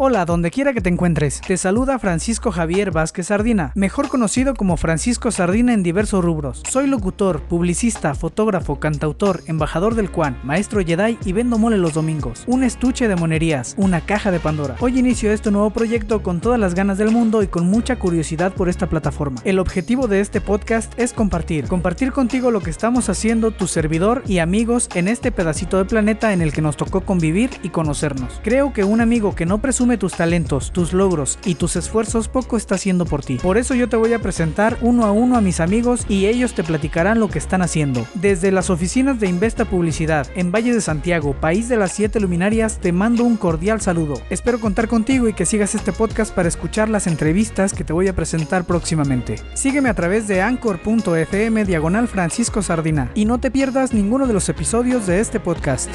Hola, donde quiera que te encuentres. Te saluda Francisco Javier Vázquez Sardina, mejor conocido como Francisco Sardina en diversos rubros. Soy locutor, publicista, fotógrafo, cantautor, embajador del Quan, maestro Jedi y vendo mole los domingos. Un estuche de monerías, una caja de Pandora. Hoy inicio este nuevo proyecto con todas las ganas del mundo y con mucha curiosidad por esta plataforma. El objetivo de este podcast es compartir, compartir contigo lo que estamos haciendo tu servidor y amigos en este pedacito de planeta en el que nos tocó convivir y conocernos. Creo que un amigo que no presume tus talentos, tus logros y tus esfuerzos poco está haciendo por ti. Por eso yo te voy a presentar uno a uno a mis amigos y ellos te platicarán lo que están haciendo. Desde las oficinas de Investa Publicidad en Valle de Santiago, país de las siete luminarias, te mando un cordial saludo. Espero contar contigo y que sigas este podcast para escuchar las entrevistas que te voy a presentar próximamente. Sígueme a través de anchor.fm diagonal Francisco Sardina y no te pierdas ninguno de los episodios de este podcast.